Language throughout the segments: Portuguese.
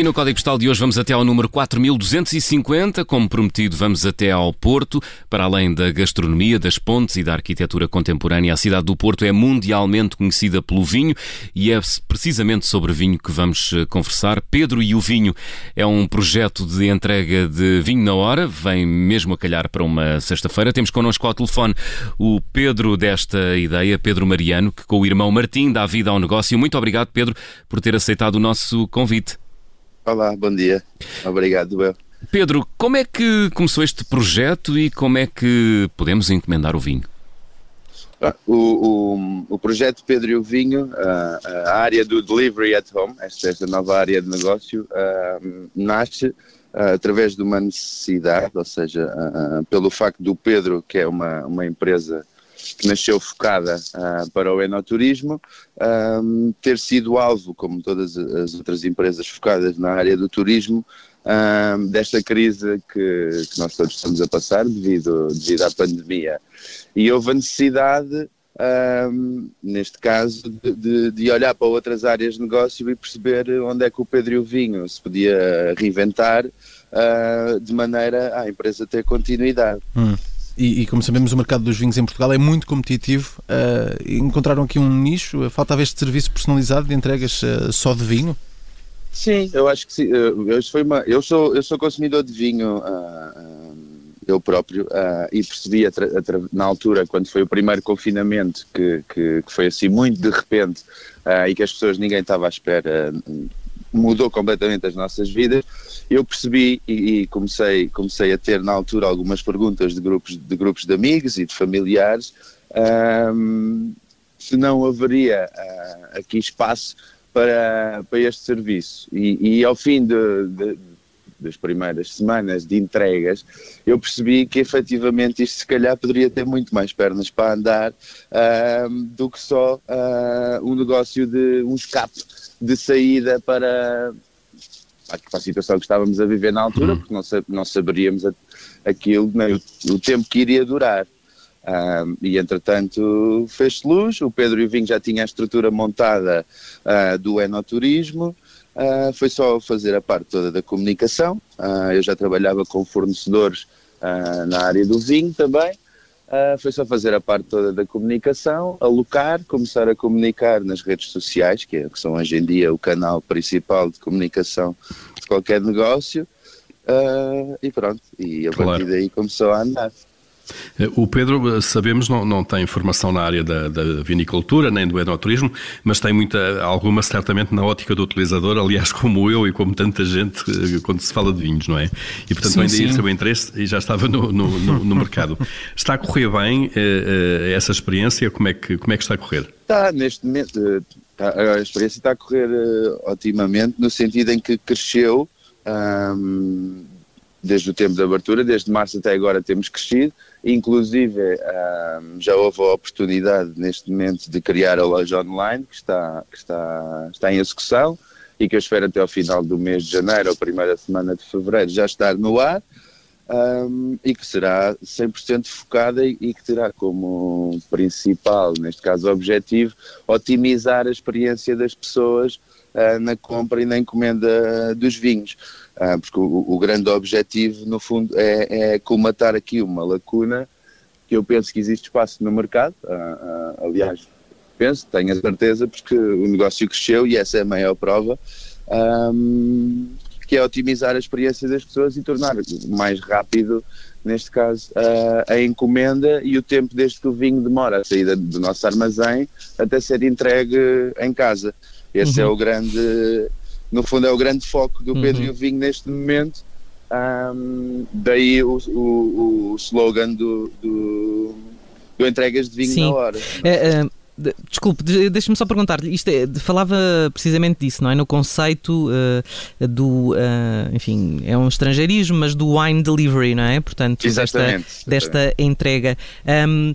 E no Código Postal de hoje vamos até ao número 4250. Como prometido, vamos até ao Porto. Para além da gastronomia, das pontes e da arquitetura contemporânea, a cidade do Porto é mundialmente conhecida pelo vinho e é precisamente sobre vinho que vamos eh, conversar. Pedro e o Vinho é um projeto de entrega de vinho na hora, vem mesmo a calhar para uma sexta-feira. Temos connosco ao telefone o Pedro desta ideia, Pedro Mariano, que com o irmão Martim dá vida ao negócio. Muito obrigado, Pedro, por ter aceitado o nosso convite. Olá, bom dia. Obrigado, eu. Pedro, como é que começou este projeto e como é que podemos encomendar o vinho? Ah, o, o, o, projeto Pedro e o Vinho, a, a área do Delivery at Home, esta, esta nova área de negócio, uh, nasce uh, através de uma necessidade, ou seja, uh, pelo facto do Pedro, que é uma, uma empresa nasceu focada uh, para o enoturismo, um, ter sido alvo, como todas as outras empresas focadas na área do turismo, um, desta crise que, que, nós todos estamos a passar devido, devido à pandemia. E houve a necessidade, neste caso, de, de, olhar para outras áreas de negócio e perceber onde é que o Pedro e o Vinho se podia reinventar uh, de maneira a empresa ter continuidade. Hum. E, e, como sabemos, o mercado dos vinhos em Portugal é muito competitivo. Uh, encontraram aqui um nicho? Faltava este serviço personalizado de entregas uh, só de vinho? Sim, eu acho que sim. Eu, foi uma, eu, sou, eu sou consumidor de vinho, uh, eu próprio, e percebi na altura, quando foi o primeiro confinamento, que, que, que foi assim muito de repente e que as pessoas, ninguém estava à espera mudou completamente as nossas vidas. Eu percebi e, e, comecei, comecei a ter na altura algumas perguntas de grupos de, grupos de amigos e de familiares um, se não haveria uh, aqui espaço para, para este serviço. E, e ao fim de, de, das primeiras semanas de entregas, eu percebi que efetivamente isto se calhar poderia ter muito mais pernas para andar uh, do que só uh, um negócio de um escape de saída para, para a situação que estávamos a viver na altura, uhum. porque não, não saberíamos aquilo, nem o, o tempo que iria durar. Um, e entretanto fez-se luz, o Pedro e o Vinho já tinha a estrutura montada uh, do enoturismo, uh, foi só fazer a parte toda da comunicação, uh, eu já trabalhava com fornecedores na área do vinho também, Uh, foi só fazer a parte toda da comunicação, alocar, começar a comunicar nas redes sociais, que, é, que são hoje em dia o canal principal de comunicação de qualquer negócio, uh, e pronto, e a claro. partir daí começou a andar. O Pedro, eh, sabemos, não, não tem formação na área da, da, vinicultura nem do enoturismo, mas tem muita, alguma certamente na ótica do utilizador, aliás, como eu e como tanta gente eh, quando se fala de vinhos, não é? E portanto sim, ainda sim. seu interesse e já estava no, no, no, no mercado. Está a correr bem eh, essa experiência? Como é, que, como é que está a correr? Está, neste momento, está, a experiência está a correr otimamente, no sentido em que cresceu. Desde o tempo da abertura, desde março até agora temos crescido, Inclusive, já houve a oportunidade neste momento de criar a loja online, que está, que está, está em execução e que eu espero até ao final do mês de janeiro ou primeira semana de fevereiro já estar no ar. E que será 100% focada e, que terá como principal, neste caso objetivo, otimizar a experiência das pessoas uh, na compra e na encomenda dos vinhos. Ah, porque o, o, grande objetivo, no fundo, é, é colmatar aqui uma lacuna que eu penso que existe espaço no mercado. Ah, ah, aliás, penso, tenho a certeza, porque o negócio cresceu e essa é a maior prova. Que é otimizar a experiência das pessoas e tornar mais rápido, neste caso, a, a encomenda e o tempo desde que o vinho demora a sair do nosso armazém até ser entregue em casa. Esse é uhum. é o grande no fundo é o grande foco do Pedro uhum. e o Vinho neste momento. Um, daí o, o, o slogan do, do, do, entregas de vinho Sim. na hora. É, é, Desculpe, deixa-me só perguntar-lhe, isto é, falava precisamente disso, não é? No conceito uh, do, uh, enfim, é um estrangeirismo, mas do wine delivery, não é? Portanto, exatamente, desta, desta entrega. Um,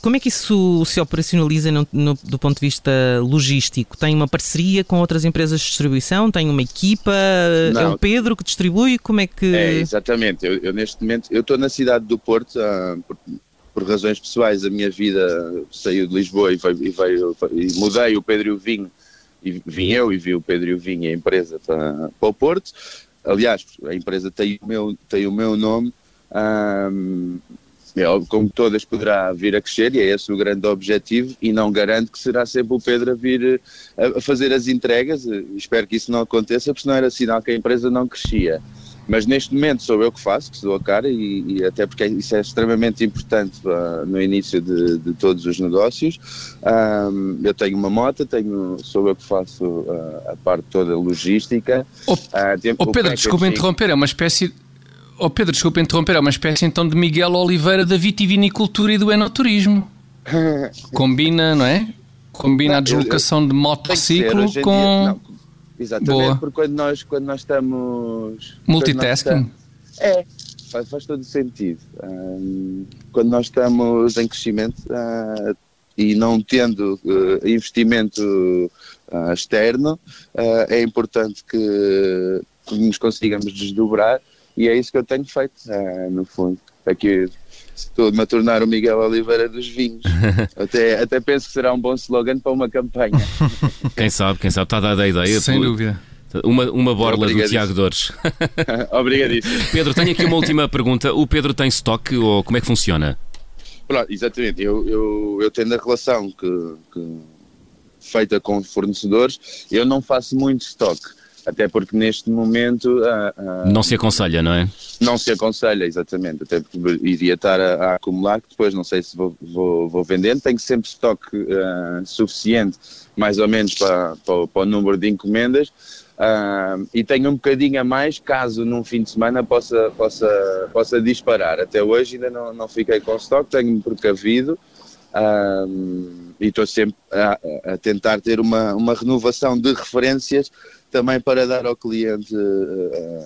como é que isso se operacionaliza no, no, do ponto de vista logístico? Tem uma parceria com outras empresas de distribuição? Tem uma equipa? Não. É o Pedro que distribui? Como é que... É, exatamente. Eu, eu neste momento, eu estou na cidade do Porto, uh, por razões pessoais, a minha vida saiu de Lisboa e, e, veio, e mudei o Pedro e o Vinho e vim eu e vi o Pedro e o Vinho, a empresa para, para o Porto. Aliás, a empresa tem o meu, tem o meu nome. É como todas poderá vir a crescer e é esse o grande objetivo e não garanto que será sempre o Pedro a vir a fazer as entregas, espero que isso não aconteça porque senão era sinal que a empresa não crescia. Mas neste momento sou eu que faço, que sou a cara, e, e até porque isso é extremamente importante uh, no início de, de, todos os negócios. Um, eu tenho uma moto, tenho, sou eu que faço uh, a parte toda logística. Oh, uh, oh Pedro, desculpa interromper, é uma espécie. Oh Pedro, desculpa interromper, é uma espécie então de Miguel Oliveira da vitivinicultura e do enoturismo. Combina, não é? Combina a deslocação de motociclo com. Exatamente, Boa. porque quando nós, quando nós estamos. Multitasking? Nós estamos, é, faz, faz todo sentido. Um, quando nós estamos em crescimento uh, e não tendo uh, investimento uh, externo, é importante que, que, nos consigamos desdobrar e é isso que eu tenho feito, no fundo. Aqui estou-me a tornar o Miguel Oliveira dos vinhos. até, até penso que será um bom slogan para uma campanha. Quem sabe, quem sabe, está dada a ideia. Sem dúvida. Uma, uma borla do Tiago Dores. Obrigadíssimo. Pedro, tenho aqui uma última pergunta. O Pedro tem estoque ou como é que funciona? Pronto, exatamente. Eu, eu, eu tendo a relação que, que feita com fornecedores, eu não faço muito estoque até porque neste momento. Uh, uh, não se aconselha, não é? Não se aconselha, exatamente, até porque iria estar a, a acumular, que depois não sei se vou, vou, vou vendendo. Tenho sempre estoque uh, suficiente, mais ou menos, para, para, para o número de encomendas. e tenho um bocadinho a mais caso num fim de semana possa, possa, possa disparar. Até hoje ainda não, não fiquei com estoque, tenho-me precavido. Um, e estou sempre a, a, tentar ter uma, uma renovação de referências também para dar ao cliente uh,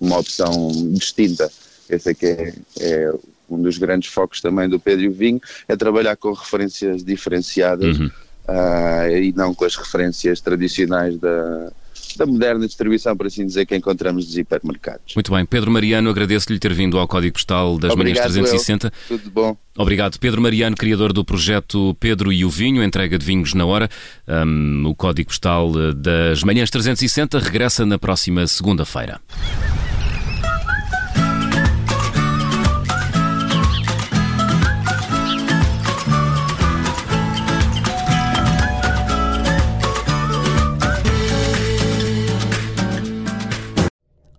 uma opção distinta. Esse é que é, é, um dos grandes focos também do Pedro e o Vinho, é trabalhar com referências diferenciadas uhum. uh, e não com as referências tradicionais da, da moderna distribuição, por assim dizer, que encontramos nos hipermercados. Muito bem. Pedro Mariano, agradeço-lhe ter vindo ao Código Postal das Obrigado, Manhãs 360. Eu. Tudo bom. Obrigado. Pedro Mariano, criador do projeto Pedro e o Vinho, entrega de vinhos na hora. Um, o Código Postal eh, das Manhãs 360 regressa na próxima segunda-feira.